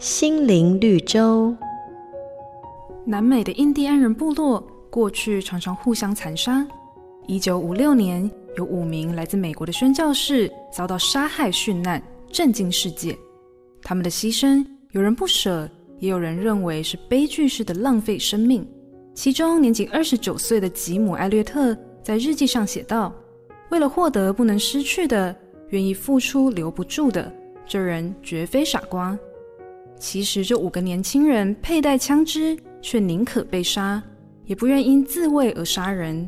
心灵绿洲。南美的印第安人部落过去常常互相残杀。一九五六年，有五名来自美国的宣教士遭到杀害殉难，震惊世界。他们的牺牲，有人不舍，也有人认为是悲剧式的浪费生命。其中年仅二十九岁的吉姆·艾略特在日记上写道：“为了获得不能失去的，愿意付出留不住的，这人绝非傻瓜。”其实，这五个年轻人佩戴枪支，却宁可被杀，也不愿因自卫而杀人。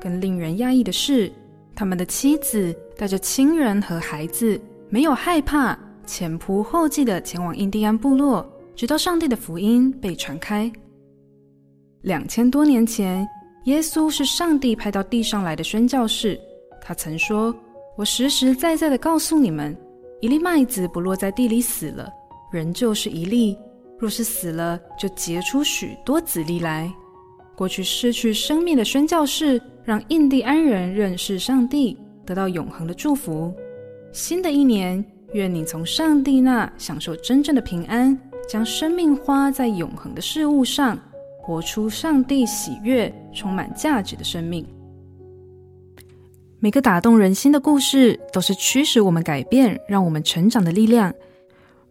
更令人讶异的是，他们的妻子带着亲人和孩子，没有害怕，前仆后继地前往印第安部落，直到上帝的福音被传开。两千多年前，耶稣是上帝派到地上来的宣教士。他曾说：“我实实在在地告诉你们，一粒麦子不落在地里死了，仍旧是一粒；若是死了，就结出许多子粒来。”过去失去生命的宣教士，让印第安人认识上帝，得到永恒的祝福。新的一年，愿你从上帝那享受真正的平安，将生命花在永恒的事物上。活出上帝喜悦、充满价值的生命。每个打动人心的故事，都是驱使我们改变、让我们成长的力量。